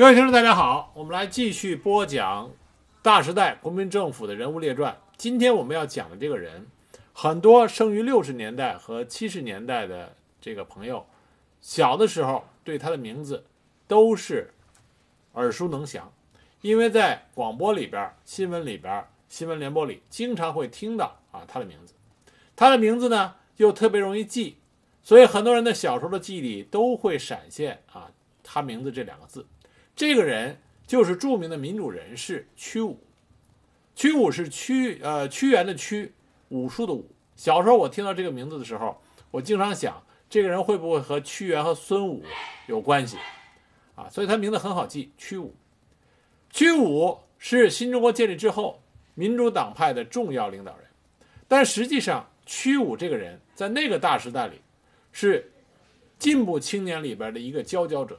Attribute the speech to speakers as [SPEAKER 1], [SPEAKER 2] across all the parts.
[SPEAKER 1] 各位听众，大家好，我们来继续播讲大时代国民政府的人物列传。今天我们要讲的这个人，很多生于六十年代和七十年代的这个朋友，小的时候对他的名字都是耳熟能详，因为在广播里边、新闻里边、新闻联播里经常会听到啊他的名字。他的名字呢又特别容易记，所以很多人的小时候的记忆里都会闪现啊他名字这两个字。这个人就是著名的民主人士屈武。屈武是屈呃屈原的屈，武术的武。小时候我听到这个名字的时候，我经常想，这个人会不会和屈原和孙武有关系啊？所以他名字很好记，屈武。屈武是新中国建立之后民主党派的重要领导人，但实际上屈武这个人在那个大时代里是进步青年里边的一个佼佼者。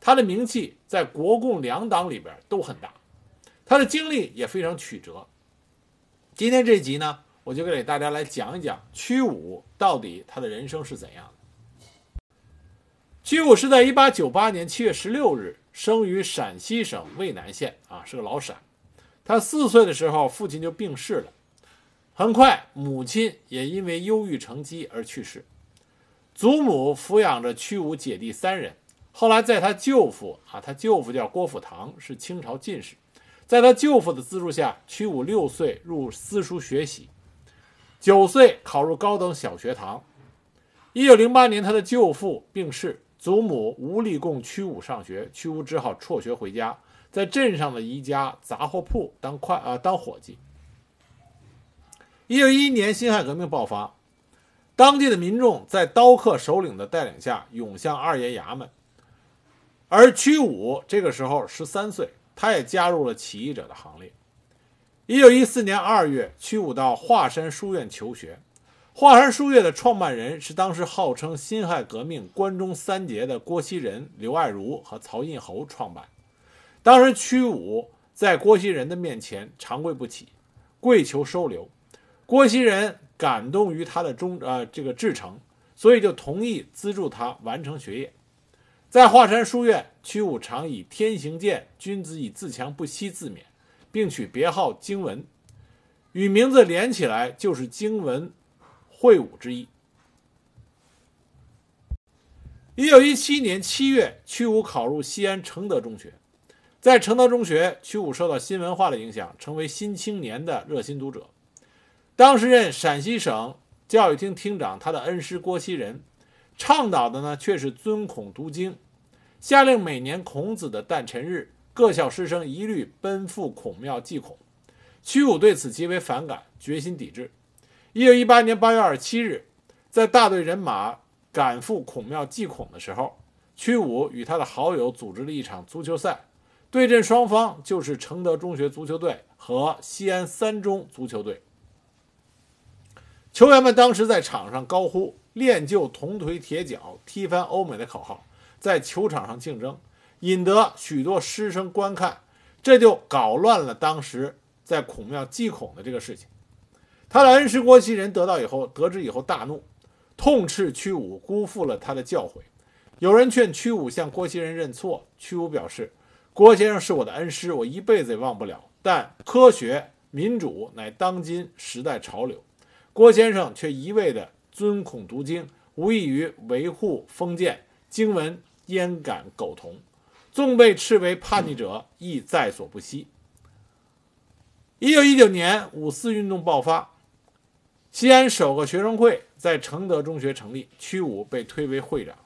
[SPEAKER 1] 他的名气在国共两党里边都很大，他的经历也非常曲折。今天这集呢，我就给大家来讲一讲屈武到底他的人生是怎样的。屈武是在1898年7月16日生于陕西省渭南县，啊，是个老陕。他四岁的时候，父亲就病逝了，很快母亲也因为忧郁成疾而去世。祖母抚养着屈武姐弟三人。后来，在他舅父啊，他舅父叫郭辅堂，是清朝进士。在他舅父的资助下，屈武六岁入私塾学习，九岁考入高等小学堂。一九零八年，他的舅父病逝，祖母无力供屈武上学，屈武只好辍学回家，在镇上的一家杂货铺当快啊当伙计。一九一一年，辛亥革命爆发，当地的民众在刀客首领的带领下涌向二爷衙门。而屈武这个时候十三岁，他也加入了起义者的行列。一九一四年二月，屈武到华山书院求学。华山书院的创办人是当时号称辛亥革命关中三杰的郭熙仁、刘爱如和曹印侯创办。当时屈武在郭熙仁的面前长跪不起，跪求收留。郭熙仁感动于他的忠呃这个至诚，所以就同意资助他完成学业。在华山书院，屈武常以“天行健，君子以自强不息”自勉，并取别号“经文”，与名字连起来就是“经文会武”之意。一九一七年七月，屈武考入西安承德中学。在承德中学，屈武受到新文化的影响，成为《新青年》的热心读者。当时任陕西省教育厅厅长，他的恩师郭熙仁，倡导的呢却是尊孔读经。下令每年孔子的诞辰日，各校师生一律奔赴孔庙祭孔。屈武对此极为反感，决心抵制。一九一八年八月二十七日，在大队人马赶赴孔庙祭孔的时候，屈武与他的好友组织了一场足球赛，对阵双方就是承德中学足球队和西安三中足球队。球员们当时在场上高呼“练就铜腿铁脚，踢翻欧美”的口号。在球场上竞争，引得许多师生观看，这就搞乱了当时在孔庙祭孔的这个事情。他的恩师郭熙仁得到以后，得知以后大怒，痛斥屈武辜负了他的教诲。有人劝屈武向郭熙仁认错，屈武表示：“郭先生是我的恩师，我一辈子也忘不了。但科学民主乃当今时代潮流，郭先生却一味的尊孔读经，无异于维护封建经文。”焉敢苟同？纵被斥为叛逆者，亦在所不惜。一九一九年五四运动爆发，西安首个学生会在承德中学成立，屈武被推为会长。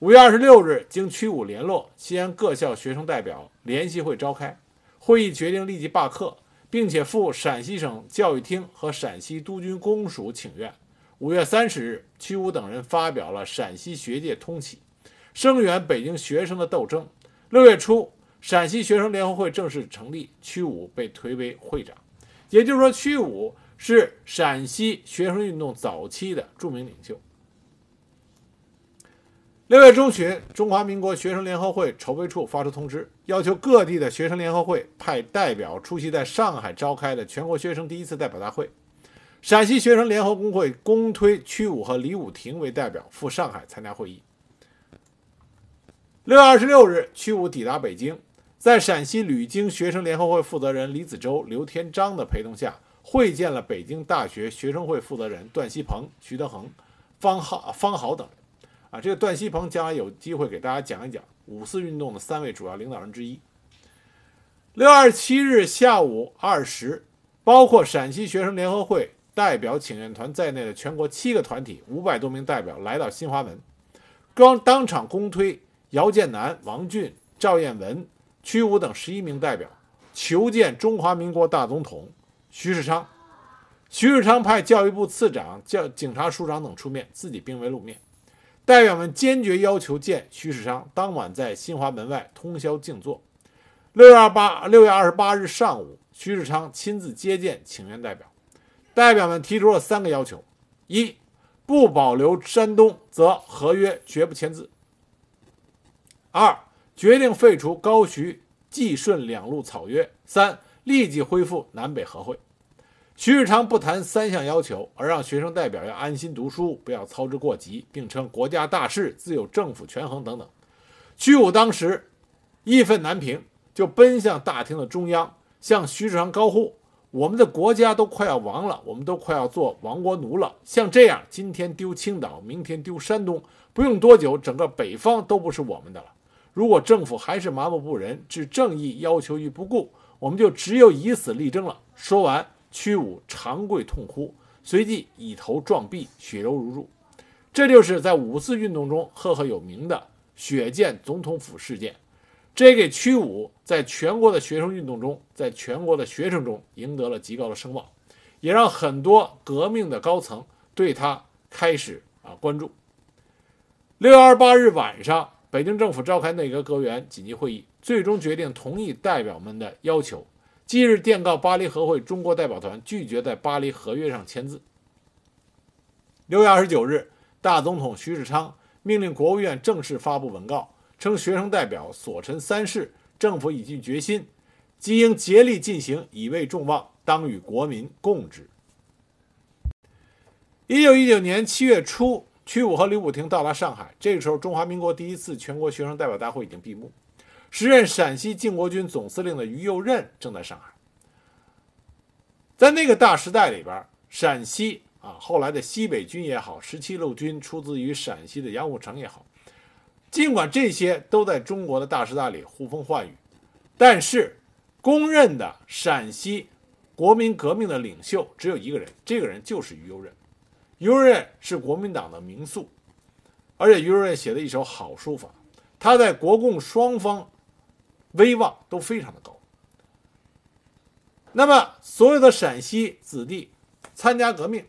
[SPEAKER 1] 五月二十六日，经屈武联络，西安各校学生代表联席会召开，会议决定立即罢课，并且赴陕西省教育厅和陕西督军公署请愿。五月三十日，屈武等人发表了陕西学界通启。声援北京学生的斗争。六月初，陕西学生联合会正式成立，屈武被推为会长。也就是说，屈武是陕西学生运动早期的著名领袖。六月中旬，中华民国学生联合会筹备处发出通知，要求各地的学生联合会派代表出席在上海召开的全国学生第一次代表大会。陕西学生联合工会公推屈武和李武亭为代表赴上海参加会议。六月二十六日，屈武抵达北京，在陕西旅京学生联合会负责人李子洲、刘天章的陪同下，会见了北京大学学生会负责人段锡朋、徐德恒、方浩、方豪等。啊，这个段锡朋将来有机会给大家讲一讲五四运动的三位主要领导人之一。六月二十七日下午二时，包括陕西学生联合会代表请愿团在内的全国七个团体五百多名代表来到新华门，刚当场公推姚建南、王俊、赵彦文、屈武等十一名代表求见中华民国大总统徐世昌。徐世昌派教育部次长、教警察署长等出面，自己并未露面。代表们坚决要求见徐世昌，当晚在新华门外通宵静坐。六月二八六月二十八日上午，徐世昌亲自接见请愿代表，代表们提出了三个要求：一、不保留山东，则合约绝不签字；二、决定废除高徐济顺两路草约；三、立即恢复南北和会。徐世昌不谈三项要求，而让学生代表要安心读书，不要操之过急，并称国家大事自有政府权衡等等。屈武当时义愤难平，就奔向大厅的中央，向徐世昌高呼：“我们的国家都快要亡了，我们都快要做亡国奴了。像这样，今天丢青岛，明天丢山东，不用多久，整个北方都不是我们的了。如果政府还是麻木不仁，置正义要求于不顾，我们就只有以死力争了。”说完。屈武长跪痛哭，随即以头撞壁，血流如注。这就是在五四运动中赫赫有名的血溅总统府事件。这也给屈武在全国的学生运动中，在全国的学生中赢得了极高的声望，也让很多革命的高层对他开始啊关注。六月二十八日晚上，北京政府召开内阁阁员紧急会议，最终决定同意代表们的要求。即日电告巴黎和会中国代表团，拒绝在巴黎合约上签字。六月二十九日，大总统徐世昌命令国务院正式发布文告，称学生代表所陈三事，政府已尽决心，即应竭力进行，以慰众望，当与国民共之。一九一九年七月初，屈武和李武亭到达上海，这个时候，中华民国第一次全国学生代表大会已经闭幕。时任陕西靖国军总司令的于右任正在上海，在那个大时代里边，陕西啊，后来的西北军也好，十七路军出自于陕西的杨虎城也好，尽管这些都在中国的大时代里呼风唤雨，但是公认的陕西国民革命的领袖只有一个人，这个人就是于右任。于右任是国民党的名宿，而且于右任写的一手好书法，他在国共双方。威望都非常的高。那么，所有的陕西子弟参加革命，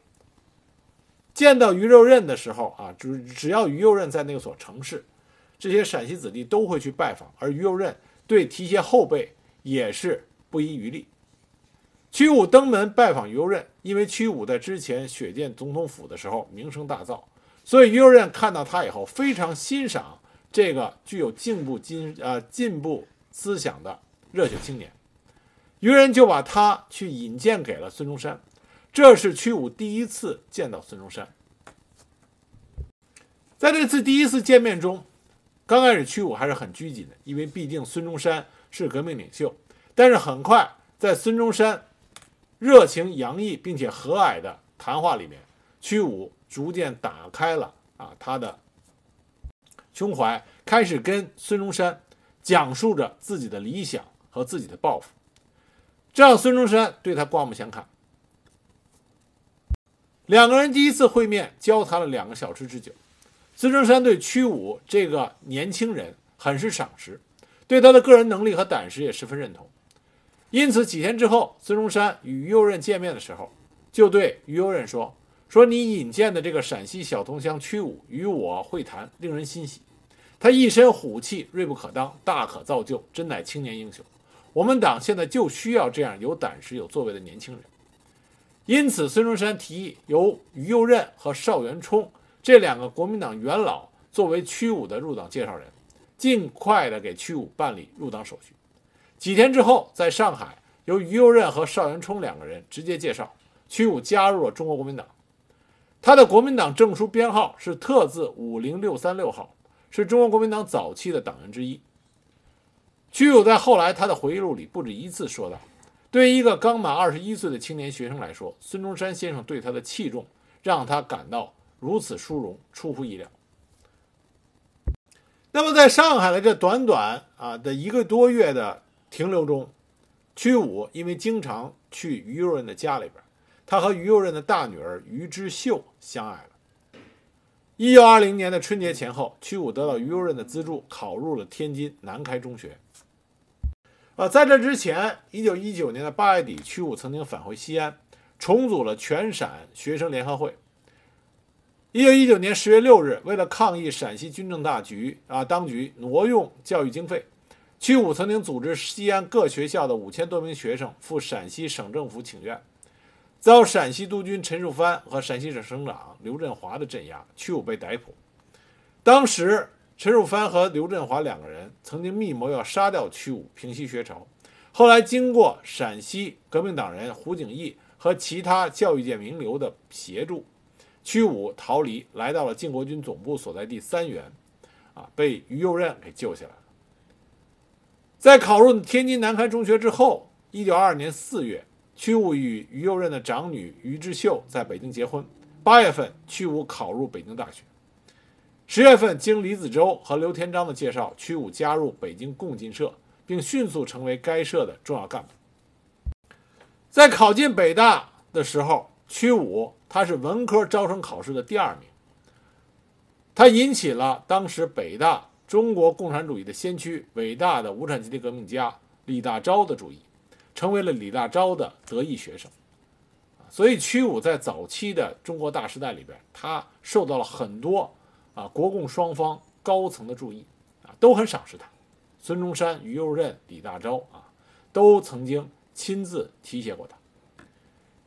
[SPEAKER 1] 见到于右任的时候啊，只只要于右任在那所城市，这些陕西子弟都会去拜访，而于右任对提携后辈也是不遗余力。屈武登门拜访于右任，因为屈武在之前血溅总统府的时候名声大噪，所以于右任看到他以后非常欣赏这个具有进步进呃进步。思想的热血青年，于人就把他去引荐给了孙中山。这是屈武第一次见到孙中山。在这次第一次见面中，刚开始屈武还是很拘谨的，因为毕竟孙中山是革命领袖。但是很快，在孙中山热情洋溢并且和蔼的谈话里面，屈武逐渐打开了啊他的胸怀，开始跟孙中山。讲述着自己的理想和自己的抱负，这让孙中山对他刮目相看。两个人第一次会面，交谈了两个小时之久。孙中山对屈武这个年轻人很是赏识，对他的个人能力和胆识也十分认同。因此，几天之后，孙中山与于右任见面的时候，就对于右任说：“说你引荐的这个陕西小同乡屈武与我会谈，令人欣喜。”他一身虎气，锐不可当，大可造就，真乃青年英雄。我们党现在就需要这样有胆识、有作为的年轻人。因此，孙中山提议由于右任和邵元冲这两个国民党元老作为屈武的入党介绍人，尽快的给屈武办理入党手续。几天之后，在上海，由于右任和邵元冲两个人直接介绍，屈武加入了中国国民党。他的国民党证书编号是特字五零六三六号。是中国国民党早期的党员之一。屈武在后来他的回忆录里不止一次说道：“对于一个刚满二十一岁的青年学生来说，孙中山先生对他的器重，让他感到如此殊荣，出乎意料。”那么，在上海的这短短啊的一个多月的停留中，屈武因为经常去于右任的家里边，他和于右任的大女儿于之秀相爱了。一九二零年的春节前后，屈武得到于右任的资助，考入了天津南开中学。啊，在这之前，一九一九年的八月底，屈武曾经返回西安，重组了全陕学生联合会。一九一九年十月六日，为了抗议陕西军政大局啊当局挪用教育经费，屈武曾经组织西安各学校的五千多名学生赴陕西省政府请愿，遭陕西督军陈树藩和陕西省省长刘振华的镇压，屈武被逮捕。当时，陈树藩和刘振华两个人曾经密谋要杀掉屈武，平息学潮。后来，经过陕西革命党人胡景翼和其他教育界名流的协助。屈武逃离，来到了晋国军总部所在地三原，啊，被于右任给救下来了。在考入天津南开中学之后，一九二二年四月，屈武与于右任的长女于志秀在北京结婚。八月份，屈武考入北京大学。十月份，经李子洲和刘天章的介绍，屈武加入北京共进社，并迅速成为该社的重要干部。在考进北大的时候，屈武。他是文科招生考试的第二名，他引起了当时北大中国共产主义的先驱、伟大的无产阶级革命家李大钊的注意，成为了李大钊的得意学生。所以屈武在早期的中国大时代里边，他受到了很多啊国共双方高层的注意，啊都很赏识他。孙中山、于右任、李大钊啊，都曾经亲自提携过他。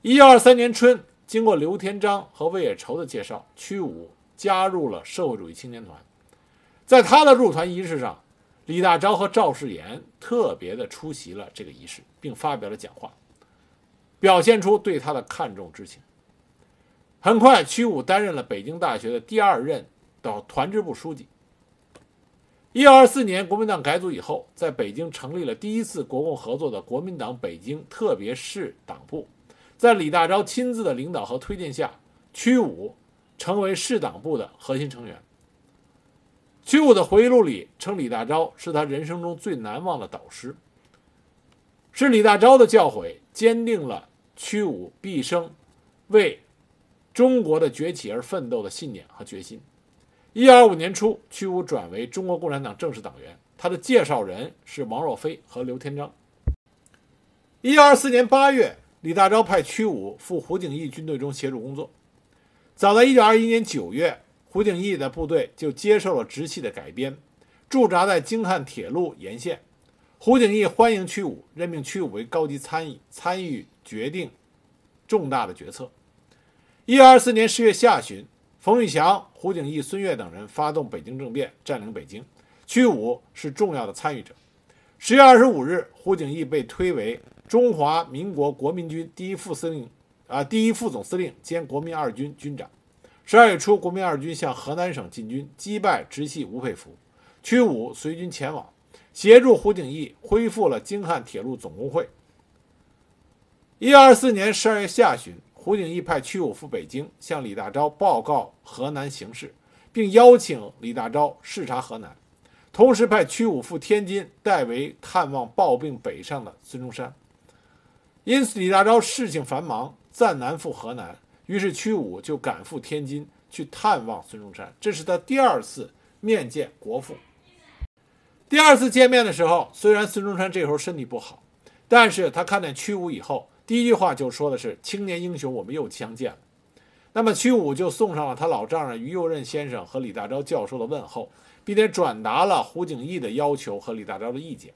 [SPEAKER 1] 一九二三年春。经过刘天章和魏野绸的介绍，屈武加入了社会主义青年团。在他的入团仪式上，李大钊和赵世炎特别的出席了这个仪式，并发表了讲话，表现出对他的看重之情。很快，屈武担任了北京大学的第二任的团支部书记。一九二四年，国民党改组以后，在北京成立了第一次国共合作的国民党北京特别市党部。在李大钊亲自的领导和推荐下，屈武成为市党部的核心成员。屈武的回忆录里称，李大钊是他人生中最难忘的导师，是李大钊的教诲坚定了屈武毕生为中国的崛起而奋斗的信念和决心。一二五年初，屈武转为中国共产党正式党员，他的介绍人是王若飞和刘天章。一二四年八月。李大钊派屈武赴胡景翼军队中协助工作。早在1921年9月，胡景翼的部队就接受了直系的改编，驻扎在京汉铁路沿线。胡景翼欢迎屈武，任命屈武为高级参议，参与决定重大的决策。1924年10月下旬，冯玉祥、胡景翼、孙岳等人发动北京政变，占领北京，屈武是重要的参与者。10月25日，胡景翼被推为。中华民国国民军第一副司令，啊，第一副总司令兼国民二军军长。十二月初，国民二军向河南省进军，击败直系吴佩孚，屈武随军前往，协助胡景翼恢复了京汉铁路总工会。一二四年十二月下旬，胡景翼派屈武赴北京，向李大钊报告河南形势，并邀请李大钊视察河南，同时派屈武赴天津，代为探望抱病北上的孙中山。因此，李大钊事情繁忙，暂难赴河南。于是，屈武就赶赴天津去探望孙中山。这是他第二次面见国父。第二次见面的时候，虽然孙中山这时候身体不好，但是他看见屈武以后，第一句话就说的是：“青年英雄，我们又相见了。”那么，屈武就送上了他老丈人于右任先生和李大钊教授的问候，并且转达了胡景翼的要求和李大钊的意见。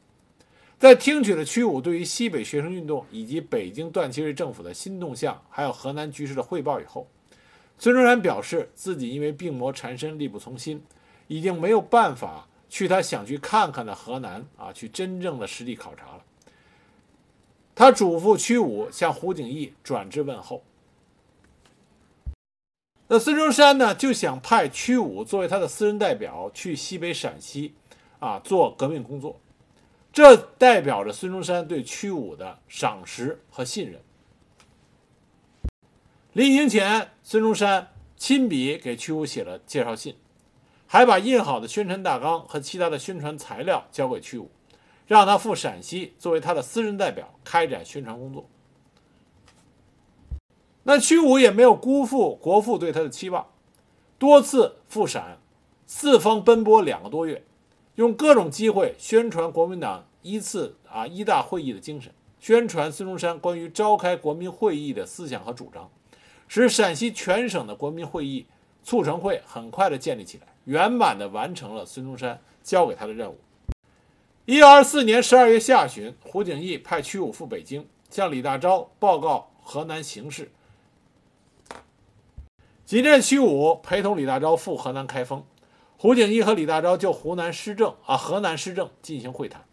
[SPEAKER 1] 在听取了屈武对于西北学生运动以及北京段祺瑞政府的新动向，还有河南局势的汇报以后，孙中山表示自己因为病魔缠身，力不从心，已经没有办法去他想去看看的河南啊，去真正的实地考察了。他嘱咐屈武向胡景翼转致问候。那孙中山呢，就想派屈武作为他的私人代表去西北陕西，啊，做革命工作。这代表着孙中山对屈武的赏识和信任。临行前，孙中山亲笔给屈武写了介绍信，还把印好的宣传大纲和其他的宣传材料交给屈武，让他赴陕西作为他的私人代表开展宣传工作。那屈武也没有辜负国父对他的期望，多次赴陕，四方奔波两个多月，用各种机会宣传国民党一次啊一大会议的精神，宣传孙中山关于召开国民会议的思想和主张，使陕西全省的国民会议促成会很快的建立起来，圆满的完成了孙中山交给他的任务。一九二四年十二月下旬，胡景翼派屈武赴北京，向李大钊报告河南形势。几任屈武陪同李大钊赴河南开封，胡景翼和李大钊就湖南施政啊河南施政进行会谈。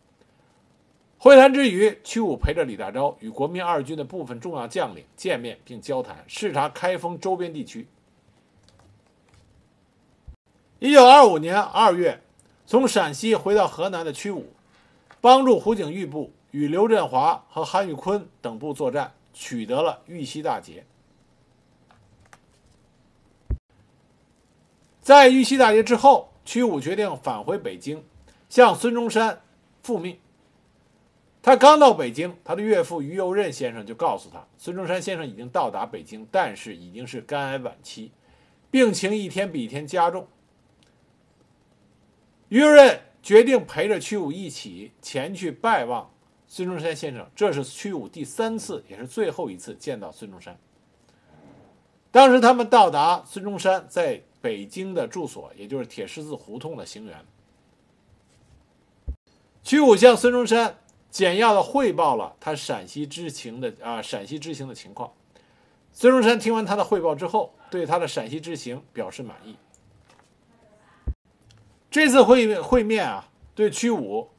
[SPEAKER 1] 会谈之余，屈武陪着李大钊与国民二军的部分重要将领见面并交谈，视察开封周边地区。一九二五年二月，从陕西回到河南的屈武，帮助胡景翼部与刘振华和韩玉坤等部作战，取得了豫西大捷。在玉溪大捷之后，屈武决定返回北京，向孙中山复命。他刚到北京，他的岳父于右任先生就告诉他，孙中山先生已经到达北京，但是已经是肝癌晚期，病情一天比一天加重。于右任决定陪着屈武一起前去拜望孙中山先生，这是屈武第三次，也是最后一次见到孙中山。当时他们到达孙中山在。北京的住所，也就是铁狮子胡同的行辕。屈武向孙中山简要的汇报了他陕西之行的啊陕西之行的情况。孙中山听完他的汇报之后，对他的陕西之行表示满意。这次会会面啊，对屈武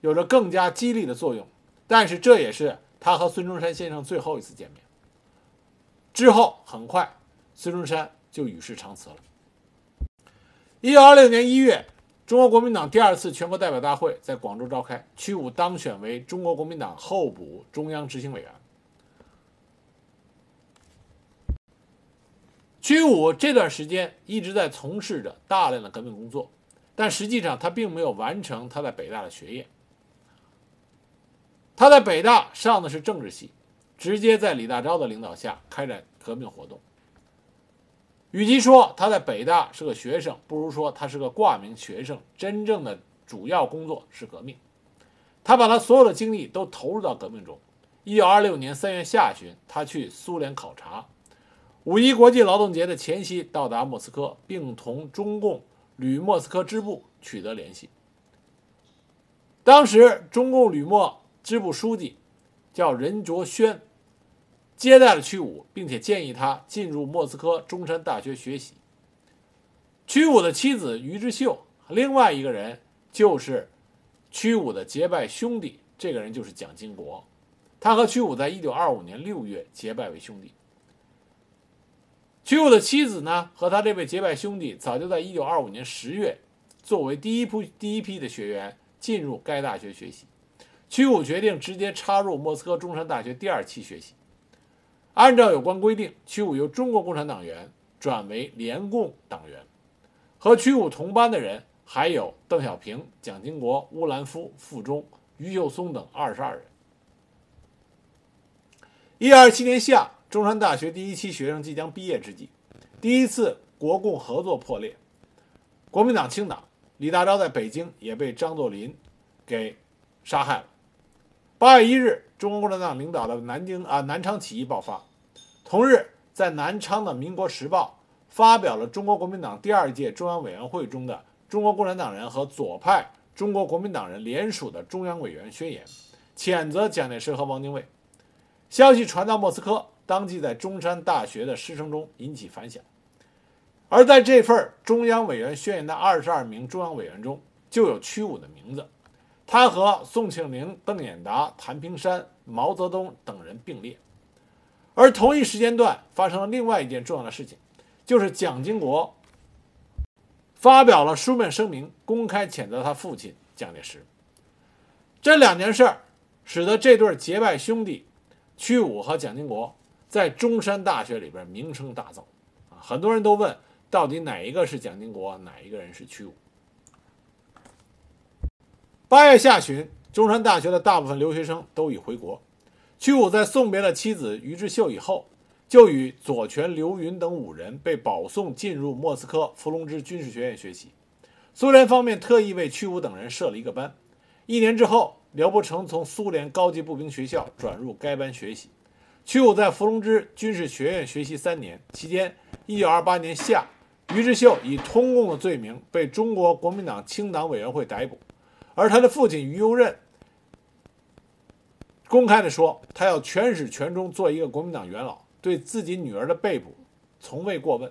[SPEAKER 1] 有着更加激励的作用。但是这也是他和孙中山先生最后一次见面。之后很快，孙中山就与世长辞了。一九二六年一月，中国国民党第二次全国代表大会在广州召开，屈武当选为中国国民党候补中央执行委员。屈武这段时间一直在从事着大量的革命工作，但实际上他并没有完成他在北大的学业。他在北大上的是政治系，直接在李大钊的领导下开展革命活动。与其说他在北大是个学生，不如说他是个挂名学生。真正的主要工作是革命，他把他所有的精力都投入到革命中。一九二六年三月下旬，他去苏联考察，五一国际劳动节的前夕到达莫斯科，并同中共旅莫斯科支部取得联系。当时中共旅莫支部书记叫任卓轩。接待了屈武，并且建议他进入莫斯科中山大学学习。屈武的妻子于之秀，另外一个人就是屈武的结拜兄弟，这个人就是蒋经国。他和屈武在一九二五年六月结拜为兄弟。屈武的妻子呢，和他这位结拜兄弟早就在一九二五年十月，作为第一批第一批的学员进入该大学学习。屈武决定直接插入莫斯科中山大学第二期学习。按照有关规定，屈武由中国共产党员转为联共党员。和屈武同班的人还有邓小平、蒋经国、乌兰夫、傅钟、余秀松等二十二人。一二七年夏，中山大学第一期学生即将毕业之际，第一次国共合作破裂，国民党清党，李大钊在北京也被张作霖给杀害了。八月一日。中国共产党领导的南京啊南昌起义爆发，同日在南昌的《民国时报》发表了中国国民党第二届中央委员会中的中国共产党人和左派中国国民党人联署的中央委员宣言，谴责蒋介石和汪精卫。消息传到莫斯科，当即在中山大学的师生中引起反响。而在这份中央委员宣言的二十二名中央委员中，就有屈武的名字。他和宋庆龄、邓演达、谭平山、毛泽东等人并列，而同一时间段发生了另外一件重要的事情，就是蒋经国发表了书面声明，公开谴责他父亲蒋介石。这两件事儿，使得这对结拜兄弟屈武和蒋经国在中山大学里边名声大噪啊！很多人都问，到底哪一个是蒋经国，哪一个人是屈武？八月下旬，中山大学的大部分留学生都已回国。屈武在送别了妻子于之秀以后，就与左权、刘云等五人被保送进入莫斯科伏龙芝军事学院学习。苏联方面特意为屈武等人设了一个班。一年之后，廖伯承从苏联高级步兵学校转入该班学习。屈武在伏龙芝军事学院学习三年期间，1928年夏，于之秀以通共的罪名被中国国民党清党委员会逮捕。而他的父亲于右任公开的说，他要全始全终做一个国民党元老，对自己女儿的被捕从未过问。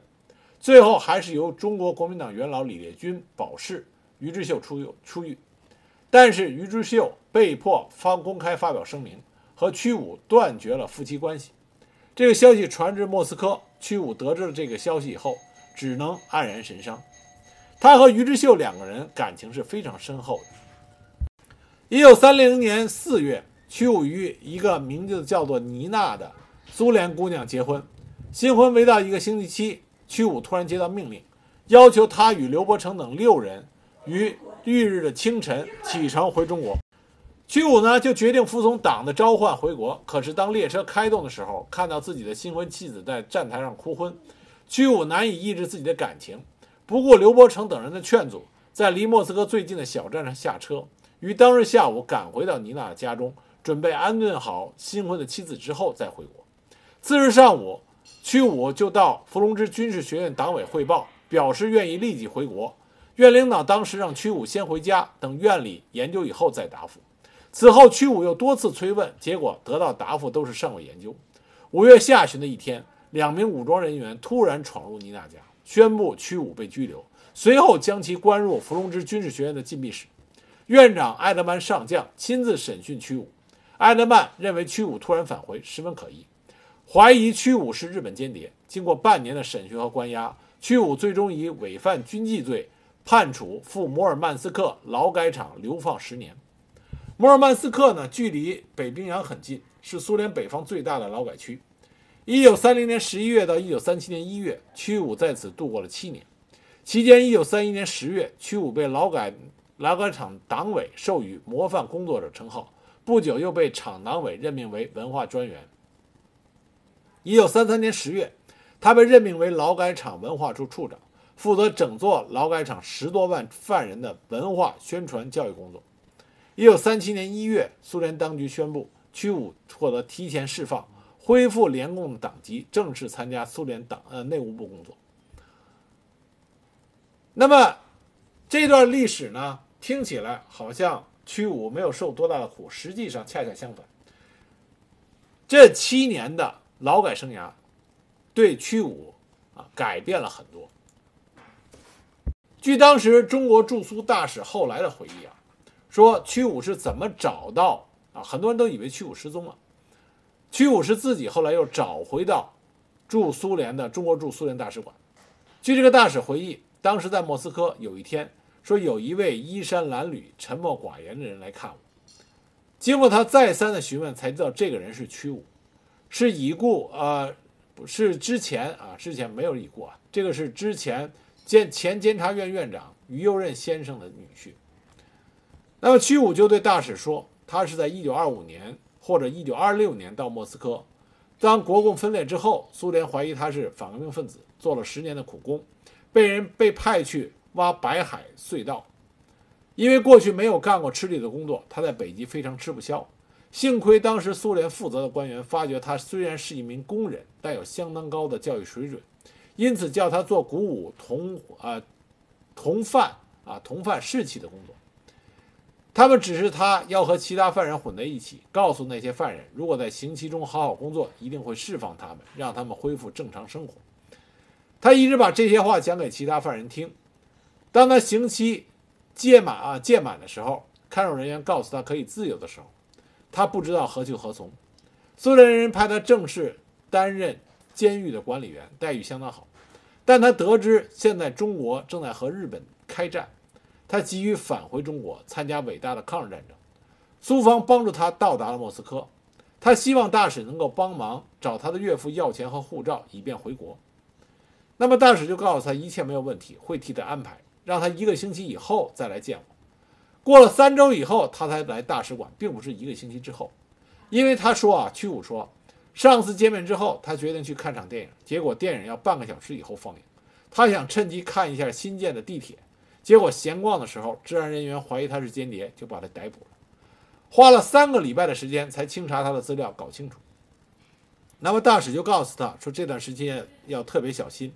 [SPEAKER 1] 最后还是由中国国民党元老李烈钧保释于之秀出狱出狱，但是于之秀被迫发公开发表声明，和屈武断绝了夫妻关系。这个消息传至莫斯科，屈武得知了这个消息以后，只能黯然神伤。他和于之秀两个人感情是非常深厚的。一九三零年四月，屈武与一个名字叫做妮娜的苏联姑娘结婚。新婚未到一个星期期，屈武突然接到命令，要求他与刘伯承等六人于翌日的清晨启程回中国。屈武呢，就决定服从党的召唤回国。可是当列车开动的时候，看到自己的新婚妻子在站台上哭昏，屈武难以抑制自己的感情，不顾刘伯承等人的劝阻，在离莫斯科最近的小站上下车。于当日下午赶回到妮娜的家中，准备安顿好新婚的妻子之后再回国。次日上午，屈武就到伏龙芝军事学院党委汇报，表示愿意立即回国。院领导当时让屈武先回家，等院里研究以后再答复。此后，屈武又多次催问，结果得到答复都是尚未研究。五月下旬的一天，两名武装人员突然闯入妮娜家，宣布屈武被拘留，随后将其关入伏龙芝军事学院的禁闭室。院长艾德曼上将亲自审讯屈武，艾德曼认为屈武突然返回十分可疑，怀疑屈武是日本间谍。经过半年的审讯和关押，屈武最终以违反军纪罪判处赴摩尔曼斯克劳改场流放十年。摩尔曼斯克呢，距离北冰洋很近，是苏联北方最大的劳改区。一九三零年十一月到一九三七年一月，屈武在此度过了七年。期间，一九三一年十月，屈武被劳改。劳改厂党委授予模范工作者称号，不久又被厂党委任命为文化专员。一九三三年十月，他被任命为劳改场文化处处长，负责整座劳改场十多万犯人的文化宣传教育工作。一九三七年一月，苏联当局宣布屈武获得提前释放，恢复联共党籍，正式参加苏联党呃内务部工作。那么。这段历史呢，听起来好像屈武没有受多大的苦，实际上恰恰相反。这七年的劳改生涯，对屈武啊改变了很多。据当时中国驻苏大使后来的回忆啊，说屈武是怎么找到啊？很多人都以为屈武失踪了，屈武是自己后来又找回到驻苏联的中国驻苏联大使馆。据这个大使回忆，当时在莫斯科有一天。说有一位衣衫褴褛、沉默寡言的人来看我，经过他再三的询问，才知道这个人是屈武，是已故呃，不是之前啊，之前没有已故啊，这个是之前监前监察院院长于右任先生的女婿。那么屈武就对大使说，他是在一九二五年或者一九二六年到莫斯科，当国共分裂之后，苏联怀疑他是反革命分子，做了十年的苦工，被人被派去。挖白海隧道，因为过去没有干过吃力的工作，他在北极非常吃不消。幸亏当时苏联负责的官员发觉他虽然是一名工人，但有相当高的教育水准，因此叫他做鼓舞同啊同犯啊同犯士气的工作。他们指示他要和其他犯人混在一起，告诉那些犯人，如果在刑期中好好工作，一定会释放他们，让他们恢复正常生活。他一直把这些话讲给其他犯人听。当他刑期届满啊届满的时候，看守人员告诉他可以自由的时候，他不知道何去何从。苏联人派他正式担任监狱的管理员，待遇相当好。但他得知现在中国正在和日本开战，他急于返回中国参加伟大的抗日战争。苏方帮助他到达了莫斯科，他希望大使能够帮忙找他的岳父要钱和护照，以便回国。那么大使就告诉他一切没有问题，会替他安排，让他一个星期以后再来见我。过了三周以后，他才来大使馆，并不是一个星期之后，因为他说啊，屈武说，上次见面之后，他决定去看场电影，结果电影要半个小时以后放映，他想趁机看一下新建的地铁，结果闲逛的时候，治安人员怀疑他是间谍，就把他逮捕了。花了三个礼拜的时间才清查他的资料，搞清楚。那么大使就告诉他说，这段时间要特别小心，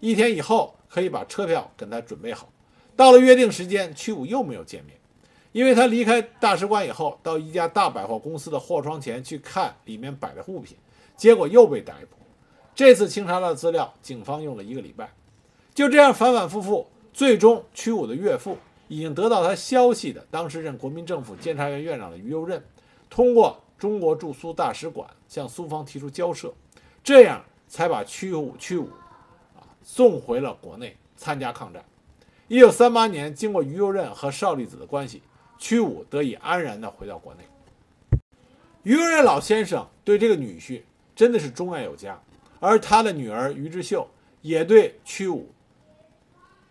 [SPEAKER 1] 一天以后可以把车票跟他准备好。到了约定时间，屈武又没有见面，因为他离开大使馆以后，到一家大百货公司的货窗前去看里面摆的物品，结果又被逮捕。这次清查的资料，警方用了一个礼拜。就这样反反复复，最终屈武的岳父。已经得到他消息的当时任国民政府监察院院长的于右任，通过中国驻苏大使馆向苏方提出交涉，这样才把屈武屈武送回了国内参加抗战。一九三八年，经过于右任和邵力子的关系，屈武得以安然地回到国内。于右任老先生对这个女婿真的是钟爱有加，而他的女儿于之秀也对屈武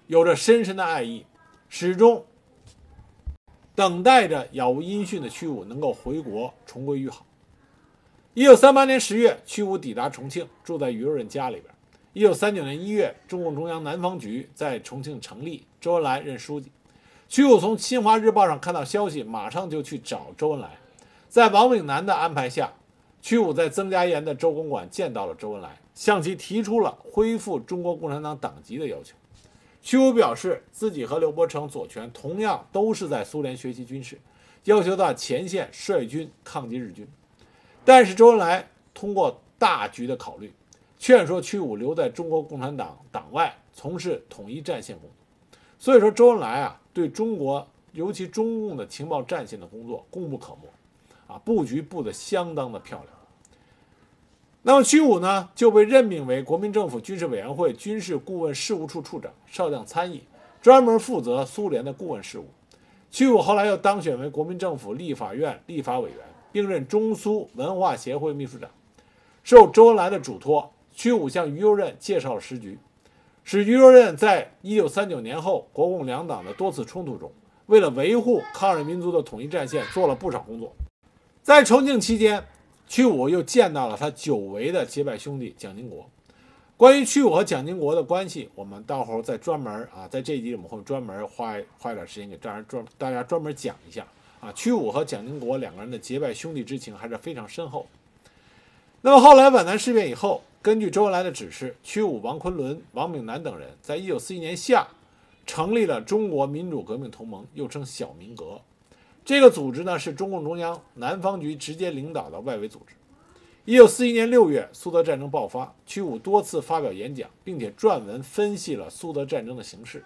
[SPEAKER 1] 有着深深的爱意。始终等待着杳无音讯的屈武能够回国重归于好。一九三八年十月，屈武抵达重庆，住在于右任家里边。一九三九年一月，中共中央南方局在重庆成立，周恩来任书记。屈武从《新华日报》上看到消息，马上就去找周恩来。在王炳南的安排下，屈武在曾家岩的周公馆见到了周恩来，向其提出了恢复中国共产党党籍的要求。屈武表示，自己和刘伯承、左权同样都是在苏联学习军事，要求到前线率军抗击日军。但是周恩来通过大局的考虑，劝说屈武留在中国共产党党外从事统一战线工作。所以说，周恩来啊，对中国尤其中共的情报战线的工作功不可没，啊，布局布得相当的漂亮。那么屈武呢，就被任命为国民政府军事委员会军事顾问事务处处长、少将参议，专门负责苏联的顾问事务。屈武后来又当选为国民政府立法院立法委员，并任中苏文化协会秘书长。受周恩来的嘱托，屈武向于右任介绍了时局，使于右任在1939年后国共两党的多次冲突中，为了维护抗日民族的统一战线做了不少工作。在重庆期间。屈武又见到了他久违的结拜兄弟蒋经国。关于屈武和蒋经国的关系，我们到时候再专门啊，在这一集我们会专门花花一点时间给大家专大家专门讲一下啊。屈武和蒋经国两个人的结拜兄弟之情还是非常深厚。那么后来皖南事变以后，根据周恩来的指示，屈武、王昆仑、王炳南等人在一九四一年夏成立了中国民主革命同盟，又称小民革。这个组织呢是中共中央南方局直接领导的外围组织。一九四一年六月，苏德战争爆发，屈武多次发表演讲，并且撰文分析了苏德战争的形势，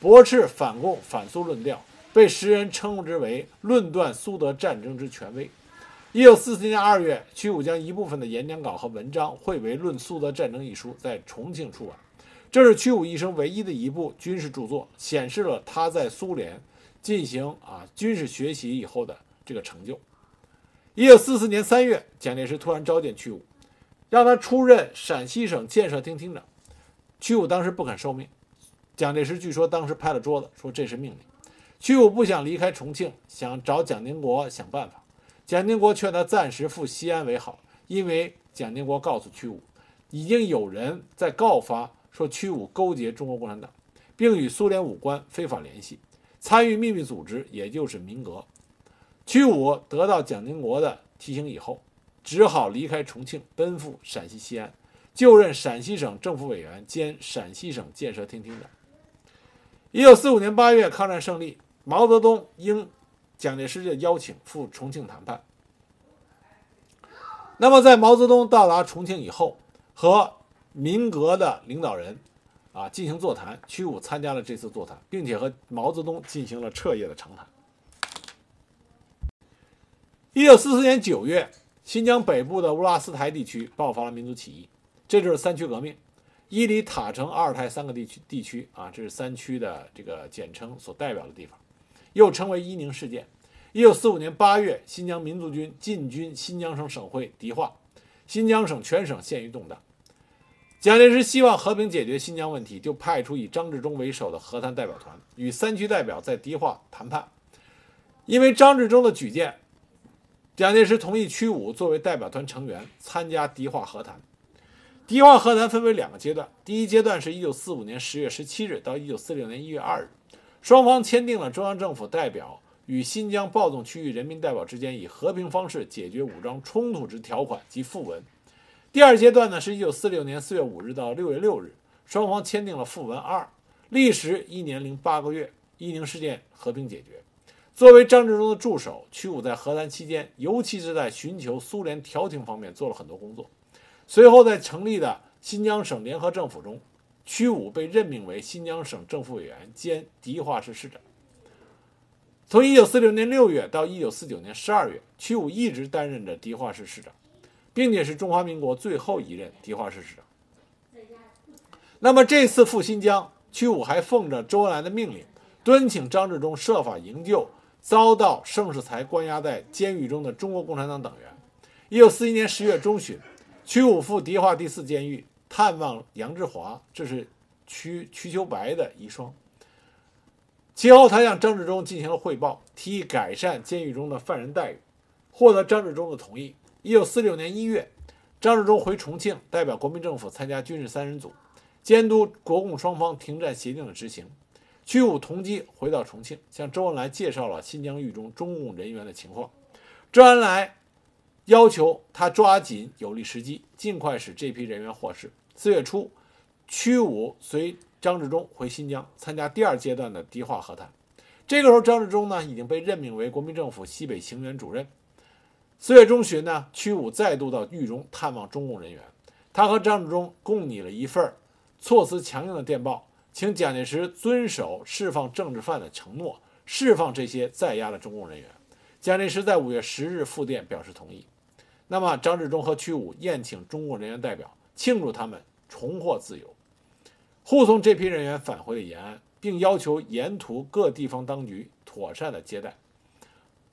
[SPEAKER 1] 驳斥反共反苏论调，被时人称之为“论断苏德战争之权威”。一九四四年二月，屈武将一部分的演讲稿和文章汇为《论苏德战争》一书，在重庆出版。这是屈武一生唯一的一部军事著作，显示了他在苏联。进行啊军事学习以后的这个成就。一九四四年三月，蒋介石突然召见屈武，让他出任陕西省建设厅厅长。屈武当时不肯受命，蒋介石据说当时拍了桌子说这是命令。屈武不想离开重庆，想找蒋经国想办法。蒋经国劝他暂时赴西安为好，因为蒋经国告诉屈武，已经有人在告发说屈武勾结中国共产党，并与苏联武官非法联系。参与秘密组织，也就是民革。屈武得到蒋经国的提醒以后，只好离开重庆，奔赴陕西西安，就任陕西省政府委员兼陕西省建设厅厅长。一九四五年八月，抗战胜利，毛泽东应蒋介石的邀请赴重庆谈判。那么，在毛泽东到达重庆以后，和民革的领导人。啊，进行座谈，屈武参加了这次座谈，并且和毛泽东进行了彻夜的长谈。一九四四年九月，新疆北部的乌拉斯台地区爆发了民族起义，这就是三区革命。伊犁、塔城、阿尔泰三个地区地区啊，这是三区的这个简称所代表的地方，又称为伊宁事件。一九四五年八月，新疆民族军进军新疆省省会迪化，新疆省全省陷于动荡。蒋介石希望和平解决新疆问题，就派出以张治中为首的和谈代表团，与三区代表在迪化谈判。因为张治中的举荐，蒋介石同意屈武作为代表团成员参加迪化和谈。迪化和谈分为两个阶段，第一阶段是一九四五年十月十七日到一九四六年一月二日，双方签订了中央政府代表与新疆暴动区域人民代表之间以和平方式解决武装冲突之条款及附文。第二阶段呢是一九四六年四月五日到六月六日，双方签订了附文二，历时一年零八个月，伊宁事件和平解决。作为张治中的助手，屈武在和谈期间，尤其是在寻求苏联调停方面做了很多工作。随后，在成立的新疆省联合政府中，屈武被任命为新疆省政府委员兼迪化市市长。从1946年6月到1949年12月，屈武一直担任着迪化市市长，并且是中华民国最后一任迪化市市长。那么这次赴新疆，屈武还奉着周恩来的命令，敦请张治中设法营救遭到盛世才关押在监狱中的中国共产党党员。1941年10月中旬。屈武赴迪化第四监狱探望杨志华，这是瞿瞿秋白的遗孀。其后，他向张治中进行了汇报，提议改善监狱中的犯人待遇，获得张治中的同意。一九四六年一月，张治中回重庆，代表国民政府参加军事三人组，监督国共双方停战协定的执行。屈武同机回到重庆，向周恩来介绍了新疆狱中中共人员的情况。周恩来。要求他抓紧有利时机，尽快使这批人员获释。四月初，屈武随张治中回新疆参加第二阶段的迪化和谈。这个时候，张治中呢已经被任命为国民政府西北行辕主任。四月中旬呢，屈武再度到狱中探望中共人员，他和张治中共拟了一份措辞强硬的电报，请蒋介石遵守释放政治犯的承诺，释放这些在押的中共人员。蒋介石在五月十日复电表示同意。那么，张治中和屈武宴请中共人员代表，庆祝他们重获自由，护送这批人员返回了延安，并要求沿途各地方当局妥善的接待。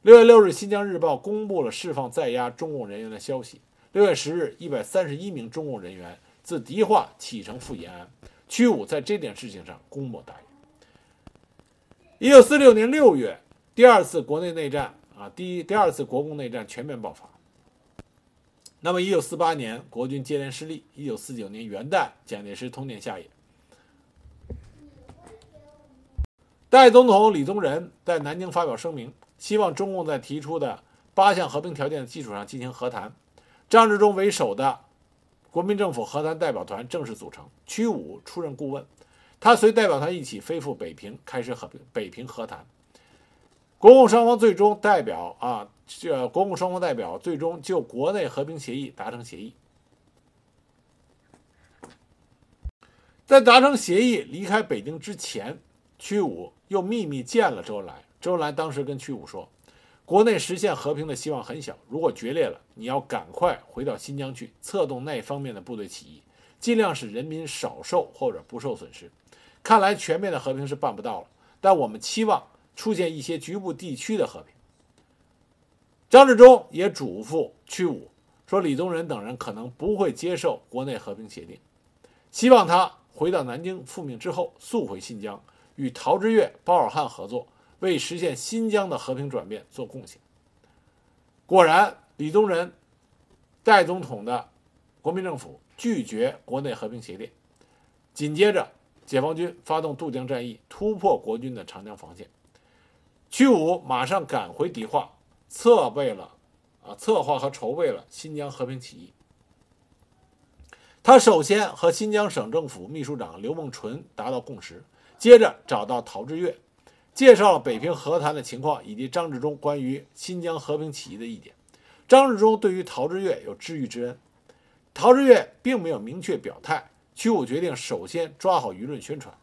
[SPEAKER 1] 六月六日，《新疆日报》公布了释放在押中共人员的消息。六月十日，一百三十一名中共人员自迪化启程赴延安，屈武在这件事情上功莫大于。一九四六年六月，第二次国内内战啊，第一第二次国共内战全面爆发。那么，一九四八年国军接连失利。一九四九年元旦，蒋介石通电下野。代总统李宗仁在南京发表声明，希望中共在提出的八项和平条件的基础上进行和谈。张治中为首的国民政府和谈代表团正式组成，屈武出任顾问，他随代表团一起飞赴北平，开始和北平和谈。国共双方最终代表啊。这国共双方代表最终就国内和平协议达成协议。在达成协议离开北京之前，屈武又秘密见了周恩来。周恩来当时跟屈武说：“国内实现和平的希望很小，如果决裂了，你要赶快回到新疆去，策动那方面的部队起义，尽量使人民少受或者不受损失。看来全面的和平是办不到了，但我们期望出现一些局部地区的和平。”张治中也嘱咐屈武说：“李宗仁等人可能不会接受国内和平协定，希望他回到南京复命之后，速回新疆，与陶峙岳、包尔汉合作，为实现新疆的和平转变做贡献。”果然，李宗仁代总统的国民政府拒绝国内和平协定。紧接着，解放军发动渡江战役，突破国军的长江防线，屈武马上赶回迪化。策备了，啊，策划和筹备了新疆和平起义。他首先和新疆省政府秘书长刘梦纯达到共识，接着找到陶峙岳，介绍了北平和谈的情况以及张治中关于新疆和平起义的意见。张治中对于陶峙岳有知遇之恩，陶峙岳并没有明确表态。屈武决定首先抓好舆论宣传。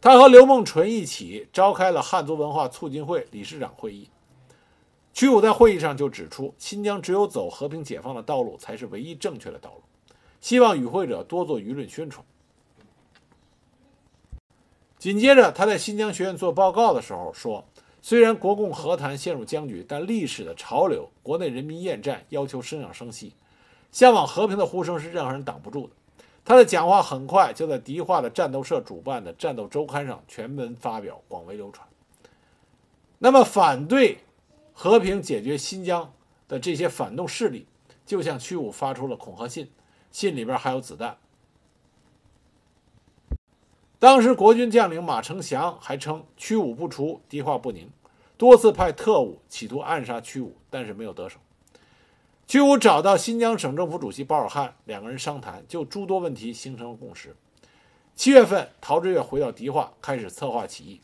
[SPEAKER 1] 他和刘梦纯一起召开了汉族文化促进会理事长会议。屈武在会议上就指出，新疆只有走和平解放的道路才是唯一正确的道路。希望与会者多做舆论宣传。紧接着，他在新疆学院做报告的时候说：“虽然国共和谈陷入僵局，但历史的潮流，国内人民厌战，要求生养生息，向往和平的呼声是任何人挡不住的。”他的讲话很快就在迪化的战斗社主办的《战斗周刊》上全文发表，广为流传。那么，反对和平解决新疆的这些反动势力，就向屈武发出了恐吓信，信里边还有子弹。当时国军将领马成祥还称屈武不除，敌化不宁，多次派特务企图暗杀屈武，但是没有得手。屈武找到新疆省政府主席包尔汉，两个人商谈，就诸多问题形成了共识。七月份，陶峙岳回到迪化，开始策划起义。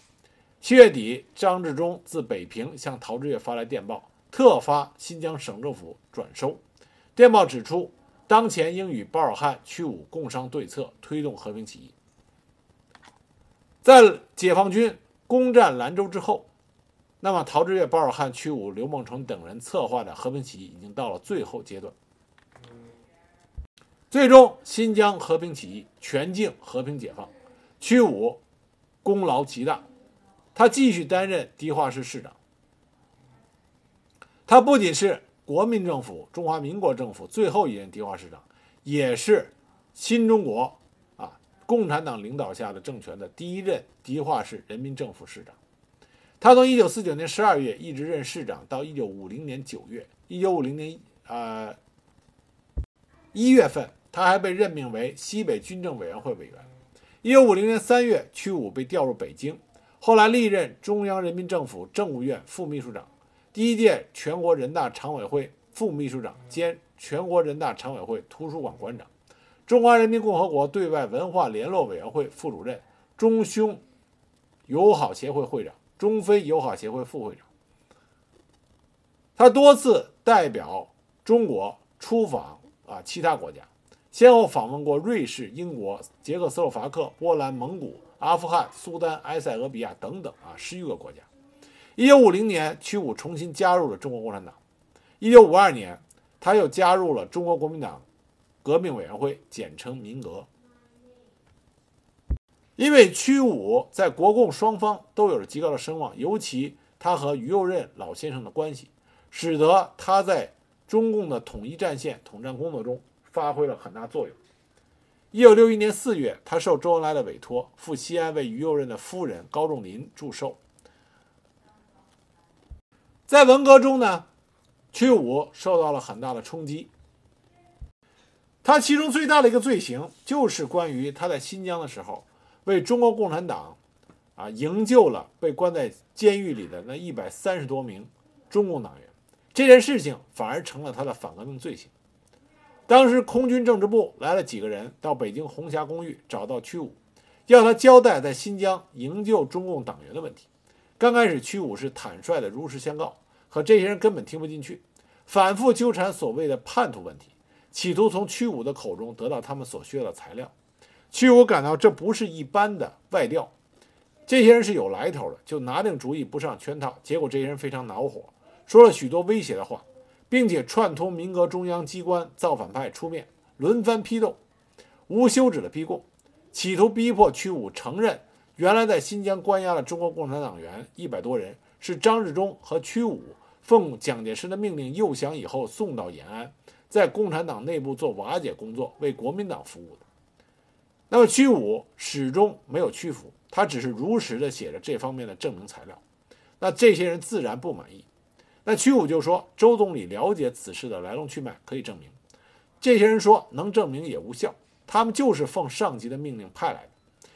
[SPEAKER 1] 七月底，张治中自北平向陶峙岳发来电报，特发新疆省政府转收。电报指出，当前应与包尔汉、屈武共商对策，推动和平起义。在解放军攻占兰州之后，那么陶峙岳、包尔汉、屈武、刘梦成等人策划的和平起义已经到了最后阶段。最终，新疆和平起义全境和平解放，屈武功劳极大，他继续担任迪化市市长。他不仅是国民政府、中华民国政府最后一任迪化市长，也是新中国啊。共产党领导下的政权的第一任迪化市人民政府市长，他从1949年12月一直任市长到1950年9月。1950年呃一月份，他还被任命为西北军政委员会委员。1950年3月，屈武被调入北京，后来历任中央人民政府政务院副秘书长、第一届全国人大常委会副秘书长兼全国人大常委会图书馆馆长。中华人民共和国对外文化联络委员会副主任、中匈友好协会会长、中非友好协会副会长。他多次代表中国出访啊其他国家，先后访问过瑞士、英国、捷克斯洛伐克、波兰、蒙古、阿富汗、苏丹、埃塞俄比亚等等啊十余个国家。一九五零年，屈武重新加入了中国共产党。一九五二年，他又加入了中国国民党。革命委员会，简称民革。因为屈武在国共双方都有着极高的声望，尤其他和于右任老先生的关系，使得他在中共的统一战线、统战工作中发挥了很大作用。一九六一年四月，他受周恩来的委托，赴西安为于右任的夫人高仲林祝寿。在文革中呢，屈武受到了很大的冲击。他其中最大的一个罪行，就是关于他在新疆的时候，为中国共产党，啊营救了被关在监狱里的那一百三十多名中共党员。这件事情反而成了他的反革命罪行。当时空军政治部来了几个人到北京红霞公寓，找到屈武，要他交代在新疆营救中共党员的问题。刚开始，屈武是坦率的如实相告，可这些人根本听不进去，反复纠缠所谓的叛徒问题。企图从屈武的口中得到他们所需要的材料，屈武感到这不是一般的外调，这些人是有来头的，就拿定主意不上圈套。结果这些人非常恼火，说了许多威胁的话，并且串通民革中央机关造反派出面，轮番批斗，无休止的逼供，企图逼迫屈武承认原来在新疆关押了中国共产党员一百多人，是张治中和屈武奉蒋介石的命令诱降以后送到延安。在共产党内部做瓦解工作，为国民党服务的。那么屈武始终没有屈服，他只是如实的写着这方面的证明材料。那这些人自然不满意。那屈武就说：“周总理了解此事的来龙去脉，可以证明。”这些人说：“能证明也无效，他们就是奉上级的命令派来的。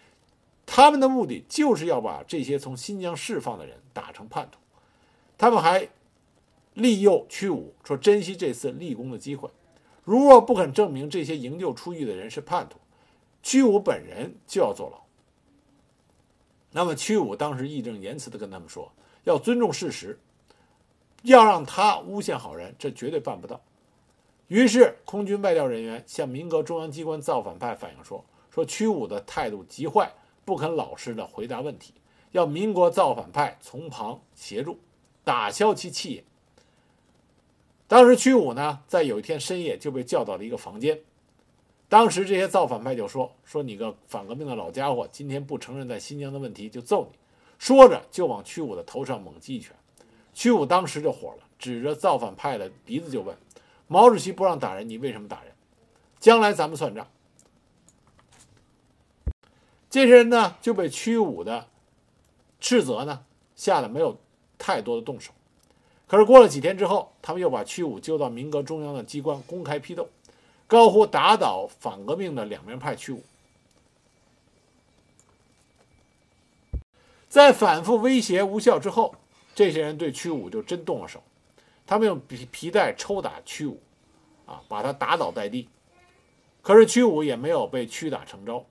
[SPEAKER 1] 他们的目的就是要把这些从新疆释放的人打成叛徒。”他们还。利诱屈武说：“珍惜这次立功的机会，如若不肯证明这些营救出狱的人是叛徒，屈武本人就要坐牢。”那么屈武当时义正言辞地跟他们说：“要尊重事实，要让他诬陷好人，这绝对办不到。”于是空军外调人员向民革中央机关造反派反映说：“说屈武的态度极坏，不肯老实地回答问题，要民国造反派从旁协助，打消其气焰。”当时屈武呢，在有一天深夜就被叫到了一个房间，当时这些造反派就说：“说你个反革命的老家伙，今天不承认在新疆的问题，就揍你。”说着就往屈武的头上猛击一拳。屈武当时就火了，指着造反派的鼻子就问：“毛主席不让打人，你为什么打人？将来咱们算账。”这些人呢就被屈武的斥责呢吓得没有太多的动手。可是过了几天之后，他们又把屈武揪到民革中央的机关公开批斗，高呼打倒反革命的两面派屈武。在反复威胁无效之后，这些人对屈武就真动了手，他们用皮皮带抽打屈武，啊，把他打倒在地。可是屈武也没有被屈打成招。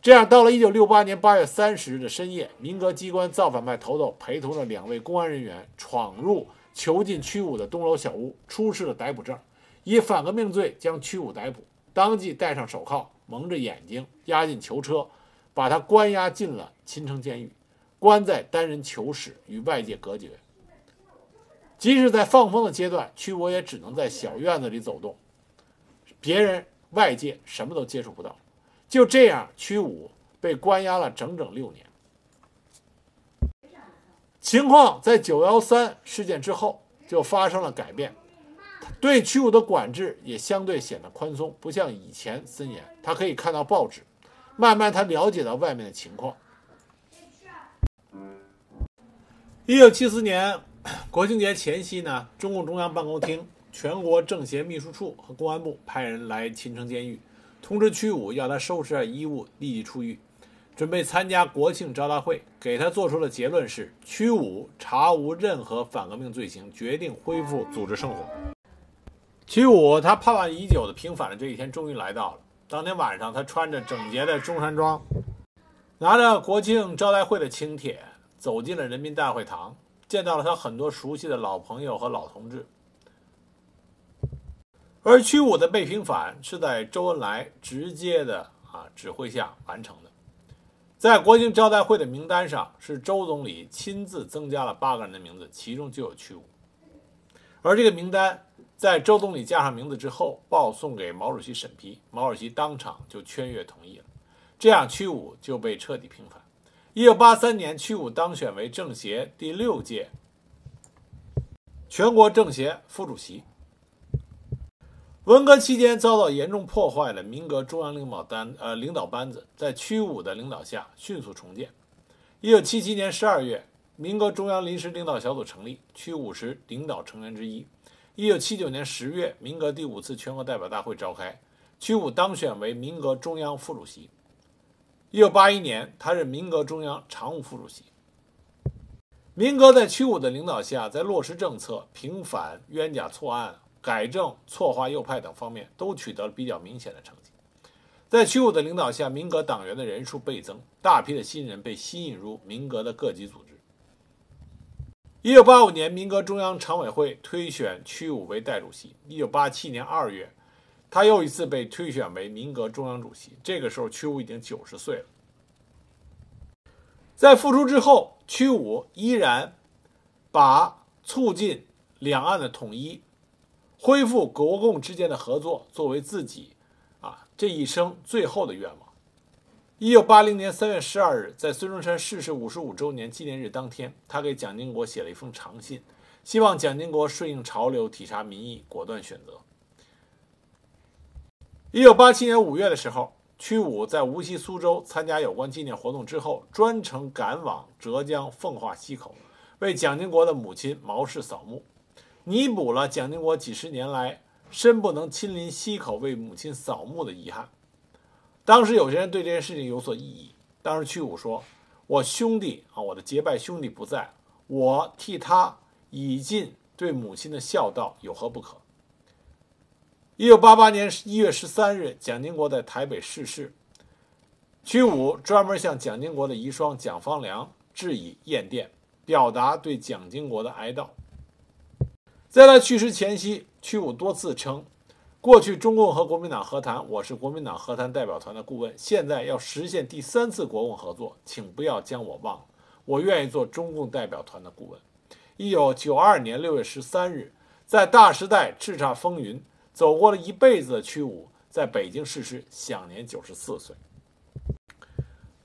[SPEAKER 1] 这样，到了一九六八年八月三十日的深夜，民革机关造反派头头陪同着两位公安人员闯入囚禁屈武的东楼小屋，出示了逮捕证，以反革命罪将屈武逮捕，当即戴上手铐，蒙着眼睛，押进囚车，把他关押进了秦城监狱，关在单人囚室，与外界隔绝。即使在放风的阶段，屈武也只能在小院子里走动，别人、外界什么都接触不到。就这样，屈武被关押了整整六年。情况在九幺三事件之后就发生了改变，对屈武的管制也相对显得宽松，不像以前森严。他可以看到报纸，慢慢他了解到外面的情况。一九七四年国庆节前夕呢，中共中央办公厅、全国政协秘书处和公安部派人来秦城监狱。通知屈武要他收拾下衣物，立即出狱，准备参加国庆招待会。给他做出的结论是：屈武查无任何反革命罪行，决定恢复组织生活。屈武他盼望已久的平反的这一天终于来到了。当天晚上，他穿着整洁的中山装，拿着国庆招待会的请帖，走进了人民大会堂，见到了他很多熟悉的老朋友和老同志。而屈武的被平反是在周恩来直接的啊指挥下完成的，在国庆招待会的名单上，是周总理亲自增加了八个人的名字，其中就有屈武。而这个名单在周总理加上名字之后，报送给毛主席审批，毛主席当场就圈阅同意了，这样屈武就被彻底平反。一九八三年，屈武当选为政协第六届全国政协副主席。文革期间遭到严重破坏的民革中央领导单呃领导班子，在屈武的领导下迅速重建。一九七七年十二月，民革中央临时领导小组成立，屈武是领导成员之一。一九七九年十月，民革第五次全国代表大会召开，屈武当选为民革中央副主席。一九八一年，他任民革中央常务副主席。民革在屈武的领导下，在落实政策、平反冤假错案。改正错划右派等方面都取得了比较明显的成绩。在屈武的领导下，民革党员的人数倍增，大批的新人被吸引入民革的各级组织。一九八五年，民革中央常委会推选屈武为代主席。一九八七年二月，他又一次被推选为民革中央主席。这个时候，屈武已经九十岁了。在复出之后，屈武依然把促进两岸的统一。恢复国共之间的合作，作为自己啊这一生最后的愿望。一九八零年三月十二日，在孙中山逝世五十五周年纪念日当天，他给蒋经国写了一封长信，希望蒋经国顺应潮流，体察民意，果断选择。一九八七年五月的时候，屈武在无锡、苏州参加有关纪念活动之后，专程赶往浙江奉化溪口，为蒋经国的母亲毛氏扫墓。弥补了蒋经国几十年来身不能亲临溪口为母亲扫墓的遗憾。当时有些人对这件事情有所异议。当时屈武说：“我兄弟啊，我的结拜兄弟不在，我替他以尽对母亲的孝道，有何不可？”一九八八年一月十三日，蒋经国在台北逝世，屈武专门向蒋经国的遗孀蒋方良致以唁电，表达对蒋经国的哀悼。在他去世前夕，屈武多次称：“过去中共和国民党和谈，我是国民党和谈代表团的顾问。现在要实现第三次国共合作，请不要将我忘了。我愿意做中共代表团的顾问。”一九九二年六月十三日，在大时代叱咤风云、走过了一辈子的屈武，在北京逝世，享年九十四岁。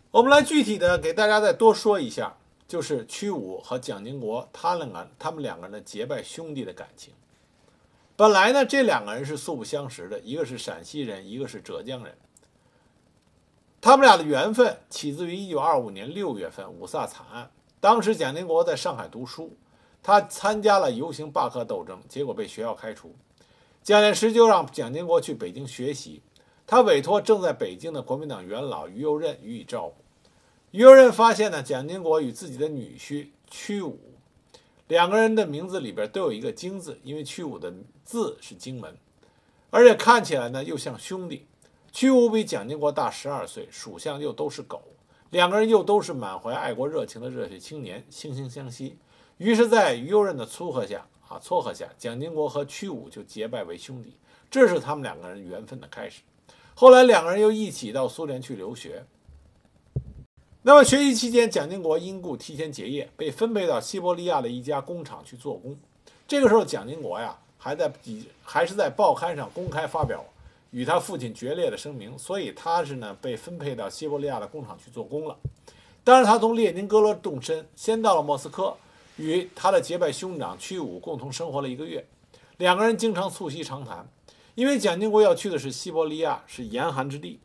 [SPEAKER 1] 我们来具体的给大家再多说一下，就是屈武和蒋经国他两个他们两个人的结拜兄弟的感情。本来呢，这两个人是素不相识的，一个是陕西人，一个是浙江人。他们俩的缘分起自于一九二五年六月份五卅惨案。当时蒋经国在上海读书，他参加了游行罢课斗争，结果被学校开除。蒋介石就让蒋经国去北京学习，他委托正在北京的国民党元老于右任予以照顾。于右任发现呢，蒋经国与自己的女婿屈武两个人的名字里边都有一个“京”字，因为屈武的字是荆门，而且看起来呢又像兄弟。屈武比蒋经国大十二岁，属相又都是狗，两个人又都是满怀爱国热情的热血青年，惺惺相惜。于是，在于右任的撮合下啊，撮合下，蒋经国和屈武就结拜为兄弟，这是他们两个人缘分的开始。后来，两个人又一起到苏联去留学。那么，学习期间，蒋经国因故提前结业，被分配到西伯利亚的一家工厂去做工。这个时候，蒋经国呀，还在还是在报刊上公开发表。与他父亲决裂的声明，所以他是呢被分配到西伯利亚的工厂去做工了。但是他从列宁格勒动身，先到了莫斯科，与他的结拜兄长屈武共同生活了一个月。两个人经常促膝长谈，因为蒋经国要去的是西伯利亚，是严寒之地。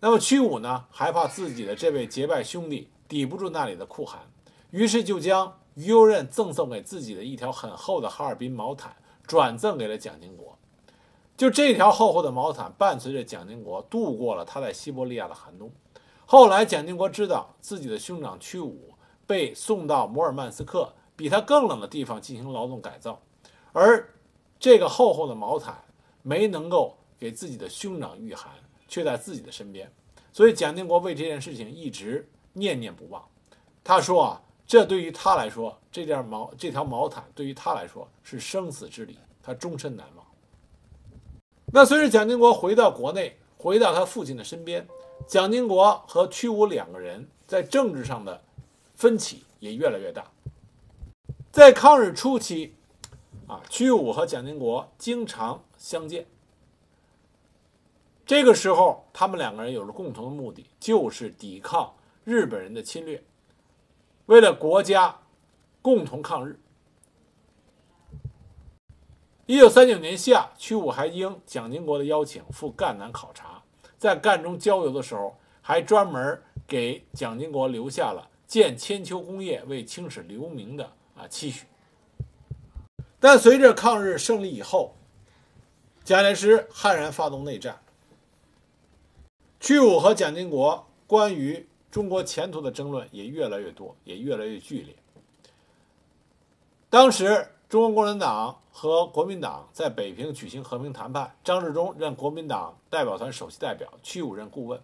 [SPEAKER 1] 那么屈武呢，害怕自己的这位结拜兄弟抵不住那里的酷寒，于是就将于右任赠送给自己的一条很厚的哈尔滨毛毯转赠给了蒋经国。就这条厚厚的毛毯，伴随着蒋经国度过了他在西伯利亚的寒冬。后来，蒋经国知道自己的兄长屈武被送到摩尔曼斯克比他更冷的地方进行劳动改造，而这个厚厚的毛毯没能够给自己的兄长御寒，却在自己的身边。所以，蒋经国为这件事情一直念念不忘。他说：“啊，这对于他来说，这件毛这条毛毯对于他来说是生死之礼，他终身难忘。”那随着蒋经国回到国内，回到他父亲的身边，蒋经国和屈武两个人在政治上的分歧也越来越大。在抗日初期，啊，屈武和蒋经国经常相见。这个时候，他们两个人有着共同的目的，就是抵抗日本人的侵略，为了国家共同抗日。一九三九年夏，屈武还应蒋经国的邀请赴赣南考察，在赣中郊游的时候，还专门给蒋经国留下了建千秋功业、为青史留名的啊期许。但随着抗日胜利以后，蒋介石悍然发动内战，屈武和蒋经国关于中国前途的争论也越来越多，也越来越剧烈。当时。中国共产党和国民党在北平举行和平谈判，张治中任国民党代表团首席代表，屈武任顾问。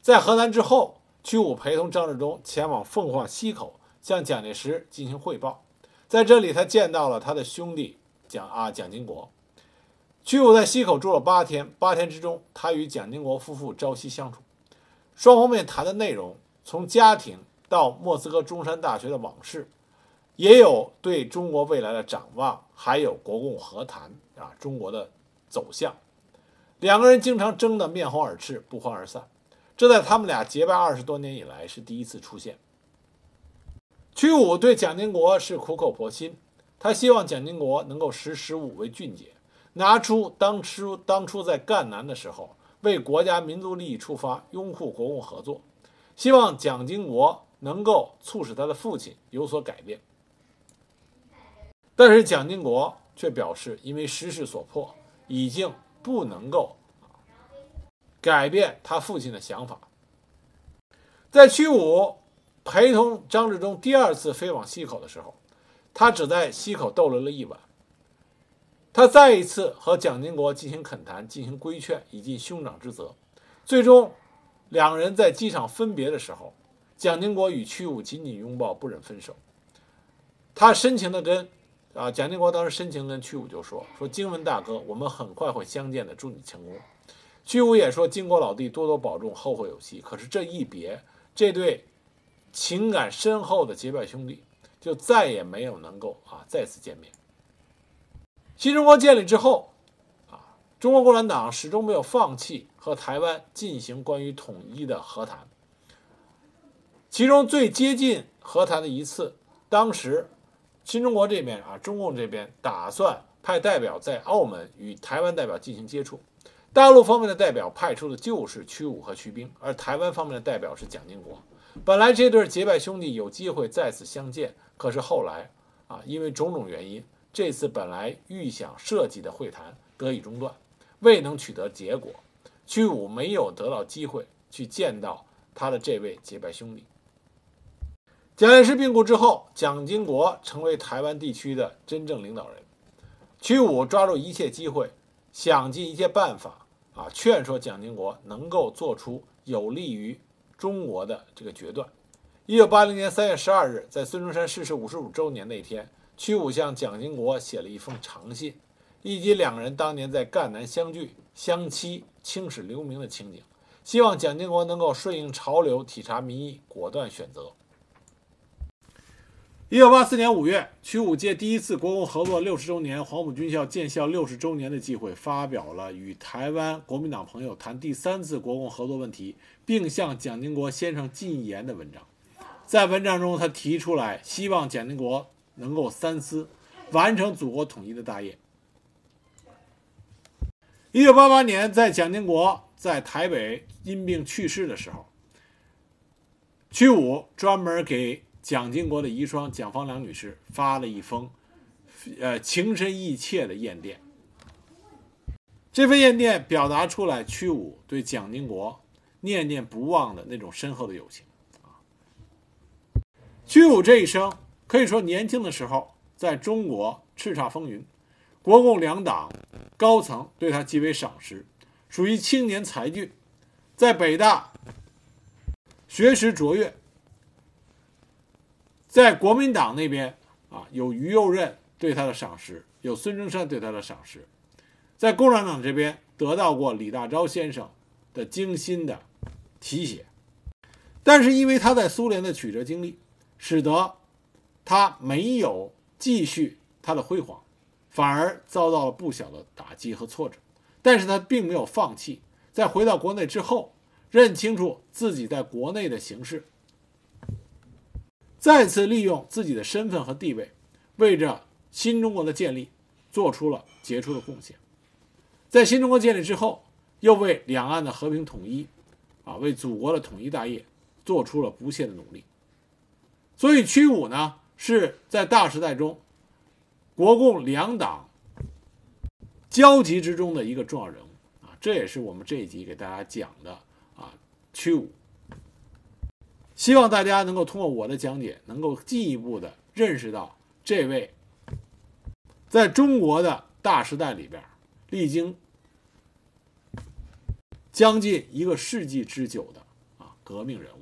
[SPEAKER 1] 在和谈之后，屈武陪同张治中前往凤凰溪口，向蒋介石进行汇报。在这里，他见到了他的兄弟蒋啊蒋经国。屈武在溪口住了八天，八天之中，他与蒋经国夫妇朝夕相处，双方面谈的内容从家庭到莫斯科中山大学的往事。也有对中国未来的展望，还有国共和谈啊，中国的走向。两个人经常争得面红耳赤，不欢而散。这在他们俩结拜二十多年以来是第一次出现。屈武对蒋经国是苦口婆心，他希望蒋经国能够识时务为俊杰，拿出当初当初在赣南的时候为国家民族利益出发，拥护国共合作，希望蒋经国能够促使他的父亲有所改变。但是蒋经国却表示，因为时势所迫，已经不能够改变他父亲的想法。在屈武陪同张治中第二次飞往溪口的时候，他只在溪口逗留了一晚。他再一次和蒋经国进行恳谈，进行规劝，以尽兄长之责。最终，两人在机场分别的时候，蒋经国与屈武紧紧拥抱，不忍分手。他深情地跟。啊，蒋经国当时深情跟屈武就说：“说经文大哥，我们很快会相见的，祝你成功。”屈武也说：“经国老弟多多保重，后会有期。”可是这一别，这对情感深厚的结拜兄弟就再也没有能够啊再次见面。新中国建立之后，啊，中国共产党始终没有放弃和台湾进行关于统一的和谈。其中最接近和谈的一次，当时新中国这边啊，中共这边打算派代表在澳门与台湾代表进行接触。大陆方面的代表派出的就是屈武和徐兵，而台湾方面的代表是蒋经国。本来这对结拜兄弟有机会再次相见，可是后来啊，因为种种原因，这次本来预想设计的会谈得以中断，未能取得结果。屈武没有得到机会去见到他的这位结拜兄弟。蒋介石病故之后，蒋经国成为台湾地区的真正领导人，屈武抓住一切机会，想尽一切办法。啊，劝说蒋经国能够做出有利于中国的这个决断。一九八零年三月十二日，在孙中山逝世五十五周年那天，屈武向蒋经国写了一封长信，以及两人当年在赣南相聚、相期、青史留名的情景，希望蒋经国能够顺应潮流，体察民意，果断选择。一九八四年五月，屈武借第一次国共合作六十周年、黄埔军校建校六十周年的机会，发表了与台湾国民党朋友谈第三次国共合作问题，并向蒋经国先生进言的文章。在文章中，他提出来希望蒋经国能够三思，完成祖国统一的大业。一九八八年，在蒋经国在台北因病去世的时候，屈武专门给。蒋经国的遗孀蒋方良女士发了一封，呃，情深意切的唁电。这份唁电表达出来屈武对蒋经国念念不忘的那种深厚的友情啊。屈武这一生可以说年轻的时候在中国叱咤风云，国共两党高层对他极为赏识，属于青年才俊，在北大学识卓越。在国民党那边啊，有于右任对他的赏识，有孙中山对他的赏识，在共产党这边得到过李大钊先生的精心的提携，但是因为他在苏联的曲折经历，使得他没有继续他的辉煌，反而遭到了不小的打击和挫折。但是他并没有放弃，在回到国内之后，认清楚自己在国内的形势。再次利用自己的身份和地位，为着新中国的建立做出了杰出的贡献。在新中国建立之后，又为两岸的和平统一，啊，为祖国的统一大业做出了不懈的努力。所以，屈武呢是在大时代中国共两党交集之中的一个重要人物啊。这也是我们这一集给大家讲的啊，屈武。希望大家能够通过我的讲解，能够进一步的认识到这位在中国的大时代里边历经将近一个世纪之久的啊革命人物。